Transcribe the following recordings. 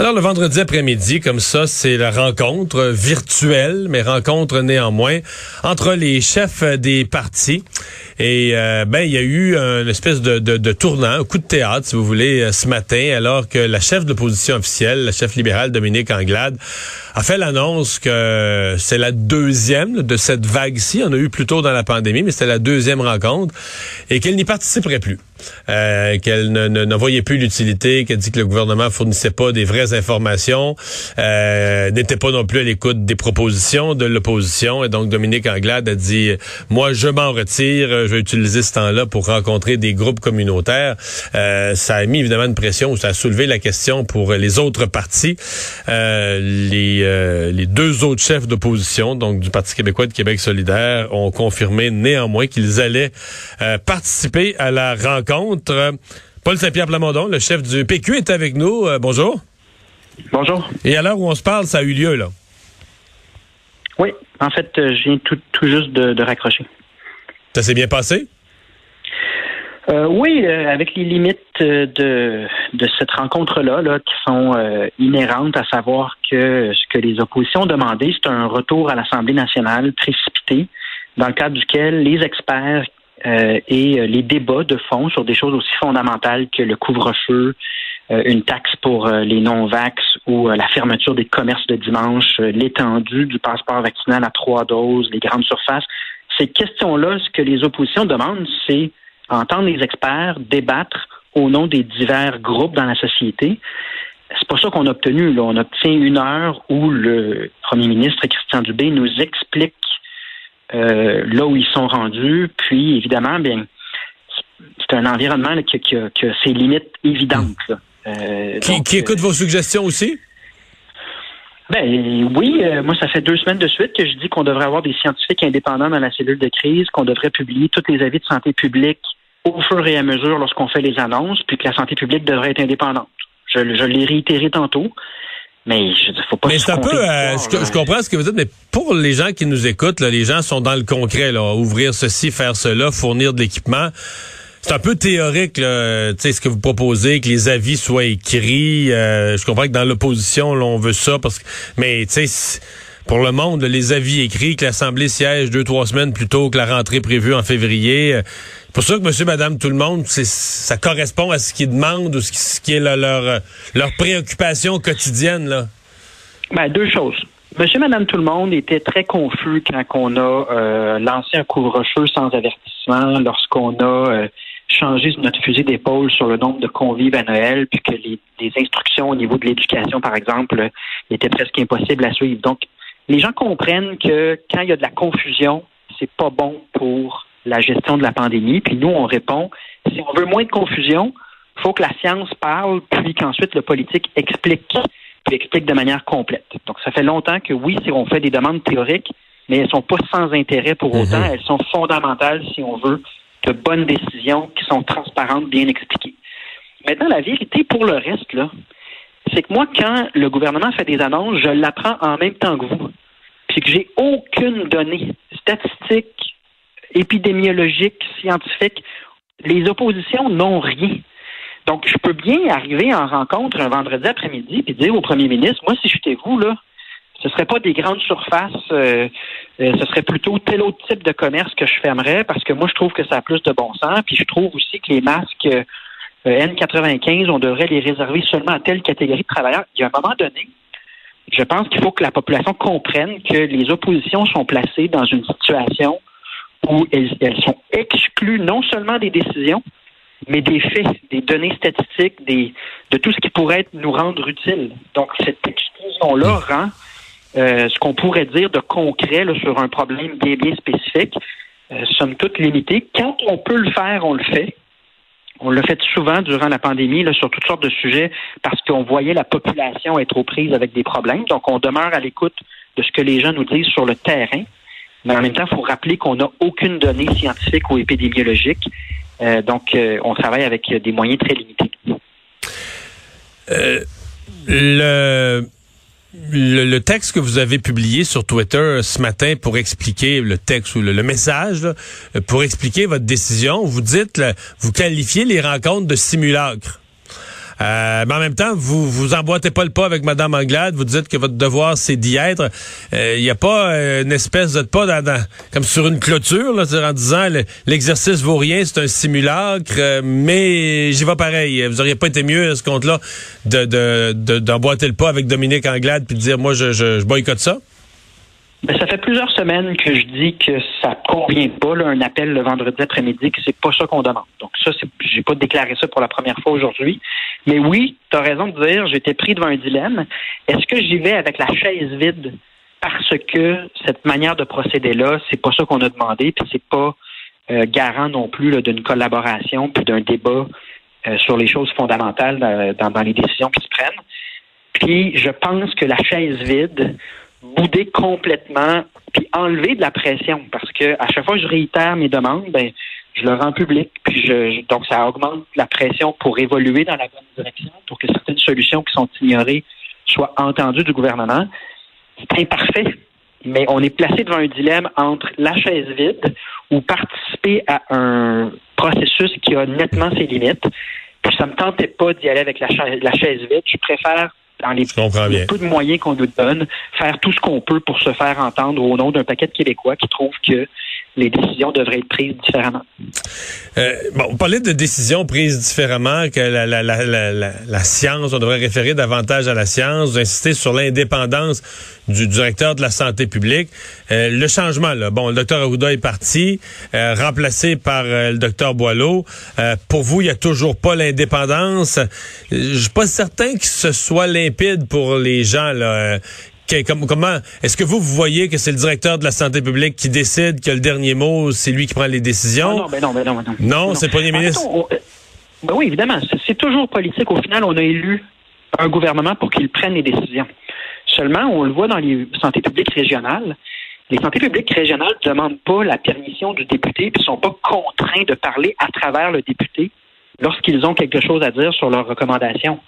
Alors le vendredi après-midi, comme ça, c'est la rencontre virtuelle, mais rencontre néanmoins entre les chefs des partis. Et euh, ben il y a eu une espèce de, tournant, un coup de théâtre, si vous voulez, euh, ce matin, alors que la chef de l'opposition officielle, la chef libérale Dominique Anglade, a fait l'annonce que c'est la deuxième de cette vague-ci. On a eu plus tôt dans la pandémie, mais c'était la deuxième rencontre et qu'elle n'y participerait plus. Euh, qu'elle ne, ne, voyait plus l'utilité, qu'elle dit que le gouvernement fournissait pas des vraies informations, euh, n'était pas non plus à l'écoute des propositions de l'opposition. Et donc Dominique Anglade a dit, moi je m'en retire, je vais utiliser ce temps-là pour rencontrer des groupes communautaires. Euh, ça a mis évidemment une pression, ça a soulevé la question pour les autres partis. Euh, les, euh, les deux autres chefs d'opposition, donc du Parti québécois et de Québec solidaire, ont confirmé néanmoins qu'ils allaient participer à la rencontre contre Paul Saint-Pierre Plamondon, le chef du PQ, est avec nous. Euh, bonjour. Bonjour. Et à l'heure où on se parle, ça a eu lieu, là? Oui. En fait, euh, je viens tout, juste de, raccrocher. Ça s'est bien passé? Euh, oui, avec les limites de, de cette rencontre-là, là, qui sont inhérentes, à savoir que ce que les oppositions ont demandé, c'est un retour à l'Assemblée nationale précipité, dans le cadre duquel les experts euh, et euh, les débats de fond sur des choses aussi fondamentales que le couvre-feu, euh, une taxe pour les non-vax ou la fermeture des commerces de dimanche, l'étendue du passeport vaccinal à trois doses, les grandes surfaces. Ces questions-là, ce que les oppositions demandent, c'est entendre les experts débattre au nom des divers groupes dans la société. C'est pas ça qu'on a obtenu. On obtient une heure où le premier ministre Christian Dubé nous explique euh, là où ils sont rendus. Puis, évidemment, bien, c'est un environnement qui, a, ses limites évidentes. Euh, qui, écoute vos suggestions aussi? Ben oui, euh, moi ça fait deux semaines de suite que je dis qu'on devrait avoir des scientifiques indépendants dans la cellule de crise, qu'on devrait publier tous les avis de santé publique au fur et à mesure lorsqu'on fait les annonces, puis que la santé publique devrait être indépendante. Je, je l'ai réitéré tantôt. Mais faut pas. Mais c'est un peu. Euh, je, comprends ce que vous dites, mais pour les gens qui nous écoutent, là, les gens sont dans le concret, là, ouvrir ceci, faire cela, fournir de l'équipement. C'est un peu théorique, là, ce que vous proposez, que les avis soient écrits. Euh, je comprends que dans l'opposition, on veut ça, parce que, mais tu sais, pour le monde, les avis écrits, que l'Assemblée siège deux, trois semaines plus tôt que la rentrée prévue en février. Euh, pour ça que monsieur, madame, tout le monde, ça correspond à ce qu'ils demandent ou ce qui, est leur, leur préoccupation quotidienne, là. Ben, deux choses. Monsieur, madame, tout le monde était très confus quand on a euh, lancé un couvre-feu sans avertissement, lorsqu'on a euh, changé notre fusil d'épaule sur le nombre de convives à Noël, puis que les, les instructions au niveau de l'éducation, par exemple, étaient presque impossibles à suivre. Donc, les gens comprennent que quand il y a de la confusion, c'est pas bon pour la gestion de la pandémie. Puis nous, on répond, si on veut moins de confusion, il faut que la science parle, puis qu'ensuite le politique explique, puis explique de manière complète. Donc, ça fait longtemps que oui, si on fait des demandes théoriques, mais elles sont pas sans intérêt pour mhm. autant. Elles sont fondamentales si on veut de bonnes décisions qui sont transparentes, bien expliquées. Maintenant, la vérité pour le reste, là, c'est que moi, quand le gouvernement fait des annonces, je l'apprends en même temps que vous. Puis que j'ai aucune donnée statistique, épidémiologique, scientifique. Les oppositions n'ont rien. Donc, je peux bien arriver en rencontre un vendredi après-midi et dire au premier ministre, moi, si j'étais vous, là, ce ne serait pas des grandes surfaces, euh, euh, ce serait plutôt tel autre type de commerce que je fermerais parce que moi, je trouve que ça a plus de bon sens. Puis je trouve aussi que les masques euh, N95, on devrait les réserver seulement à telle catégorie de travailleurs. Il y a un moment donné, je pense qu'il faut que la population comprenne que les oppositions sont placées dans une situation où elles, sont exclues non seulement des décisions, mais des faits, des données statistiques, des, de tout ce qui pourrait nous rendre utile. Donc, cette exclusion-là rend euh, ce qu'on pourrait dire de concret sur un problème bien, bien spécifique, euh, somme toute limité. Quand on peut le faire, on le fait. On l'a fait souvent durant la pandémie là, sur toutes sortes de sujets parce qu'on voyait la population être aux prises avec des problèmes. Donc, on demeure à l'écoute de ce que les gens nous disent sur le terrain. Mais en même temps, il faut rappeler qu'on n'a aucune donnée scientifique ou épidémiologique. Euh, donc, euh, on travaille avec des moyens très limités. Euh, le Le, texte que vous avez publié sur Twitter ce matin pour expliquer le texte ou le, message, pour expliquer votre décision, vous dites, vous qualifiez les rencontres de simulacre. Euh, mais en même temps, vous vous emboîtez pas le pas avec Madame Anglade. Vous dites que votre devoir c'est d'y être. Il euh, n'y a pas euh, une espèce de pas dans, comme sur une clôture là, en disant l'exercice vaut rien, c'est un simulacre. mais j'y vais pareil. Vous auriez pas été mieux à ce compte-là de d'emboîter le pas avec Dominique Anglade puis de dire moi je, je, je boycotte ça? Ben, ça fait plusieurs semaines que je dis que ça convient pas, là, un appel le vendredi après-midi, que c'est pas ça qu'on demande. Donc ça, j'ai pas déclaré ça pour la première fois aujourd'hui. Mais oui, tu as raison de dire, j'étais pris devant un dilemme. Est-ce que j'y vais avec la chaise vide parce que cette manière de procéder-là, c'est pas ça qu'on a demandé, puis c'est pas euh, garant non plus d'une collaboration puis d'un débat euh, sur les choses fondamentales dans, dans les décisions qui se prennent? Puis je pense que la chaise vide bouder complètement puis enlever de la pression parce que à chaque fois que je réitère mes demandes, ben je le rends public puis je, donc ça augmente la pression pour évoluer dans la bonne direction pour que certaines solutions qui sont ignorées soient entendues du gouvernement. C'est imparfait, mais on est placé devant un dilemme entre la chaise vide ou participer à un processus qui a nettement ses limites. Puis ça me tentait pas d'y aller avec la la chaise vide. Je préfère dans les, peu de moyens qu'on nous donne, faire tout ce qu'on peut pour se faire entendre au nom d'un paquet de Québécois qui trouvent que les décisions devraient être prises différemment. Euh, bon, on parlait de décisions prises différemment, que la, la, la, la, science, on devrait référer davantage à la science, insister sur l'indépendance du directeur de la santé publique. Euh, le changement, là, bon, le docteur Arruda est parti, euh, remplacé par euh, le docteur Boileau. pour vous, il n'y a toujours pas l'indépendance. Je suis pas certain que ce soit limpide pour les gens là, comment est-ce que vous, vous voyez que c'est le directeur de la santé publique qui décide que le dernier mot, c'est lui qui prend les décisions? non, ben non, ben non, ben non. Non, c'est le premier ministre? ben oui, évidemment. C'est toujours politique. Au final, on a élu un gouvernement pour qu'il prenne les décisions. Seulement, on le voit dans les santé publiques régionales. Les santé publiques régionales ne demandent pas la permission du député puis ne sont pas contraints de parler à travers le député lorsqu'ils ont quelque chose à dire sur leurs recommandations.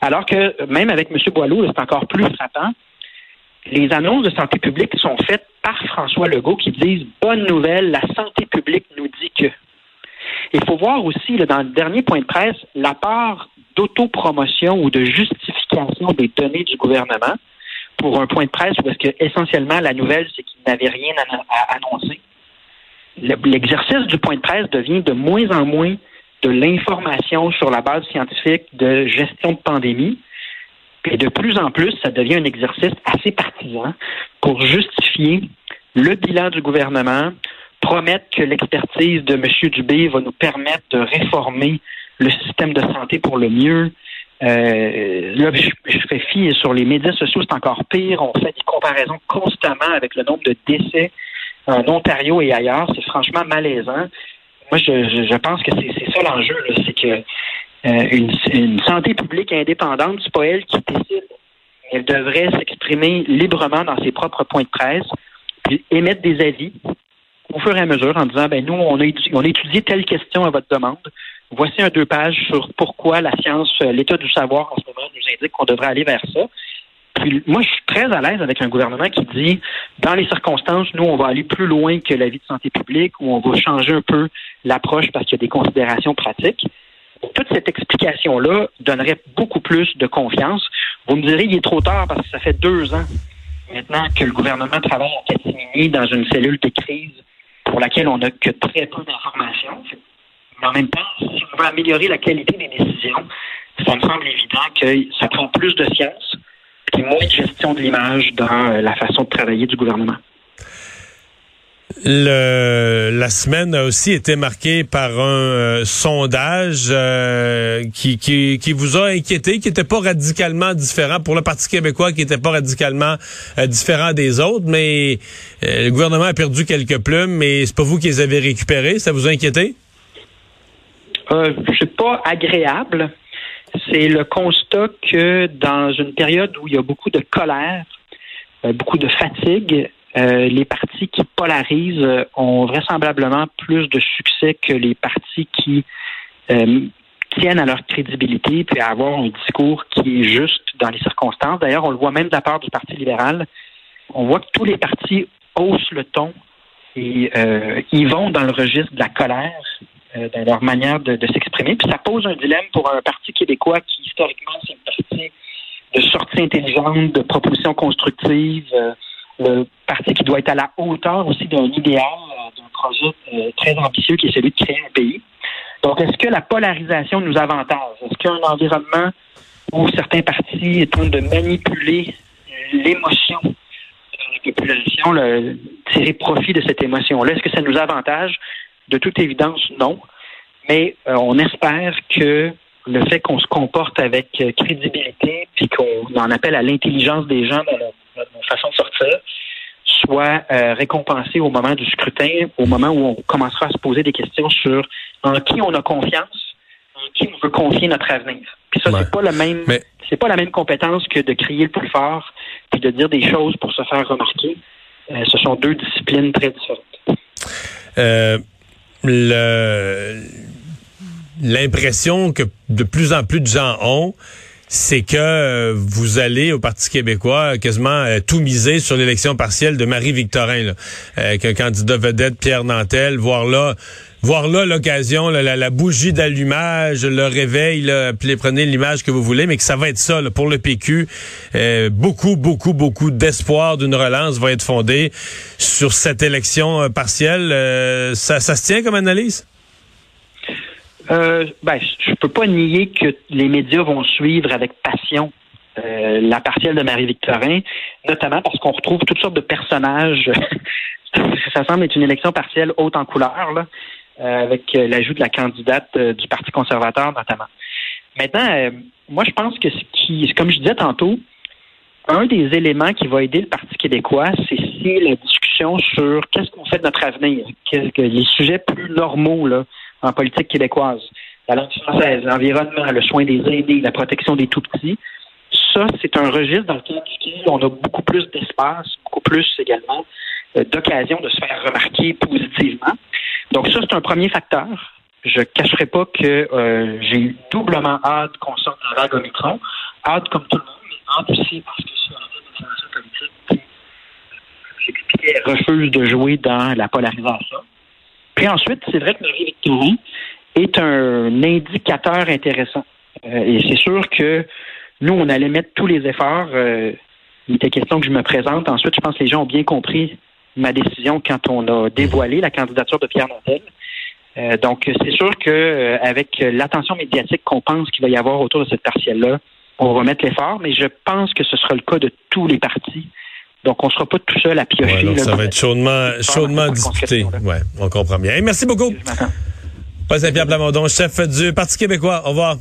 Alors que même avec M. Boileau, c'est encore plus frappant les annonces de santé publique sont faites par François Legault qui disent bonne nouvelle, la santé publique nous dit que. Il faut voir aussi, dans le dernier point de presse, la part d'autopromotion ou de justification des données du gouvernement pour un point de presse où est-ce que essentiellement la nouvelle, c'est qu'il n'avait rien à, annoncer. L'exercice du point de presse devient de moins en moins de l'information sur la base scientifique de gestion de pandémie et de plus en plus, ça devient un exercice assez partisan pour justifier le bilan du gouvernement, promettre que l'expertise de M. Dubé va nous permettre de réformer le système de santé pour le mieux. Euh, là, je, fais fi sur les médias sociaux, c'est encore pire. On fait des comparaisons constamment avec le nombre de décès en Ontario et ailleurs. C'est franchement malaisant. Moi, je, je pense que c'est ça l'enjeu, c'est que euh, une, santé publique indépendante, c'est pas elle qui décide. Elle devrait s'exprimer librement dans ses propres points de presse, puis émettre des avis au fur et à mesure en disant ben nous, on a, on étudié telle question à votre demande. Voici un deux pages sur pourquoi la science, l'état du savoir en ce moment nous indique qu'on devrait aller vers ça. Puis moi, je suis très à l'aise avec un gouvernement qui dit, dans les circonstances, nous, on va aller plus loin que la vie de santé publique, ou on va changer un peu l'approche parce qu'il y a des considérations pratiques toute cette explication-là donnerait beaucoup plus de confiance. Vous me direz, il est trop tard parce que ça fait deux ans maintenant que le gouvernement travaille en catimini dans une cellule de crise pour laquelle on n'a que très peu d'informations. Mais en même temps, si on veut améliorer la qualité des décisions, ça me semble évident que ça prend plus de science et moins de gestion de l'image dans la façon de travailler du gouvernement. Le, la semaine a aussi été marquée par un euh, sondage euh, qui, qui, qui, vous a inquiété, qui n'était pas radicalement différent pour le Parti québécois, qui n'était pas radicalement euh, différent des autres, mais le gouvernement a perdu quelques plumes, mais c'est pas vous qui les avez récupérés. Ça vous a inquiété? Euh, c'est pas agréable. C'est le constat que dans une période où il y a beaucoup de colère, beaucoup de fatigue, euh, les partis qui polarisent euh, ont vraisemblablement plus de succès que les partis qui euh, tiennent à leur crédibilité puis à avoir un discours qui est juste dans les circonstances. D'ailleurs, on le voit même de la part du Parti libéral. On voit que tous les partis haussent le ton et ils vont dans le registre de la colère dans leur manière de, s'exprimer. Puis ça pose un dilemme pour un parti québécois qui, historiquement, c'est un parti de sortie intelligente, de propositions constructives, le parti qui doit être à la hauteur aussi d'un idéal, euh, d'un projet très ambitieux qui est celui de créer un pays. Donc, est-ce que la polarisation nous avantage? Est-ce qu'il environnement où certains partis tentent de manipuler l'émotion de la population, tirer profit de cette émotion-là? Est-ce que ça nous avantage? De toute évidence, non. Mais euh, on espère que le fait qu'on se comporte avec euh, crédibilité, puis qu'on en appelle à l'intelligence des gens dans notre, façon de sortir, soit euh, récompensé au moment du scrutin, au moment où on commencera à se poser des questions sur en qui on a confiance, en qui on veut confier notre avenir. Puis ça, c'est pas la même, c'est pas la même compétence que de crier le plus fort, puis de dire des choses pour se faire remarquer. ce sont deux disciplines très différentes. Euh, le l'impression que de plus en plus de gens ont, c'est que euh, vous allez au Parti québécois quasiment euh, tout miser sur l'élection partielle de Marie-Victorin, avec un candidat vedette, Pierre Nantel, voir là là l'occasion, la, bougie d'allumage, le réveil, là, prenez l'image que vous voulez, mais que ça va être ça pour le PQ. Euh, beaucoup, beaucoup, beaucoup d'espoir d'une relance va être fondé sur cette élection partielle. ça, ça se tient comme analyse? Euh, ben, je peux pas nier que les médias vont suivre avec passion euh, la partielle de Marie-Victorin, notamment parce qu'on retrouve toutes sortes de personnages. ça semble être une élection partielle haute en couleur, là, euh, avec l'ajout de la candidate du Parti conservateur, notamment. Maintenant, moi, je pense que ce qui, comme je disais tantôt, un des éléments qui va aider le Parti québécois, c'est si la discussion sur qu'est-ce qu'on fait de notre avenir, les sujets plus normaux, là, en politique québécoise. La langue française, l'environnement, le soin des aînés, la protection des tout-petits. Ça, c'est un registre dans lequel on a beaucoup plus d'espace, beaucoup plus également euh, d'occasion de se faire remarquer positivement. Donc ça, c'est un premier facteur. Je ne cacherai pas que euh, j'ai doublement hâte qu'on sorte de la vague Omicron. Hâte comme tout le monde, mais hâte aussi parce que une information politique qui, j'expliquais, refuse de jouer dans la polarisation. Puis ensuite, c'est vrai que Marie-Victorin est un indicateur intéressant. Euh, et c'est sûr que nous, on allait mettre tous les efforts. Euh, il était question que je me présente. Ensuite, je pense que les gens ont bien compris ma décision quand on a dévoilé la candidature de Pierre Nantel. Euh, donc, c'est sûr que avec l'attention médiatique qu'on pense qu'il va y avoir autour de cette partielle-là, on va mettre l'effort, mais je pense que ce sera le cas de tous les partis donc, on ne sera pas tout seul à piocher. ça va être chaudement, chaudement discuté. Ouais, on comprend bien. merci beaucoup. Paul Saint-Pierre Plamondon, chef du Parti québécois. Au revoir.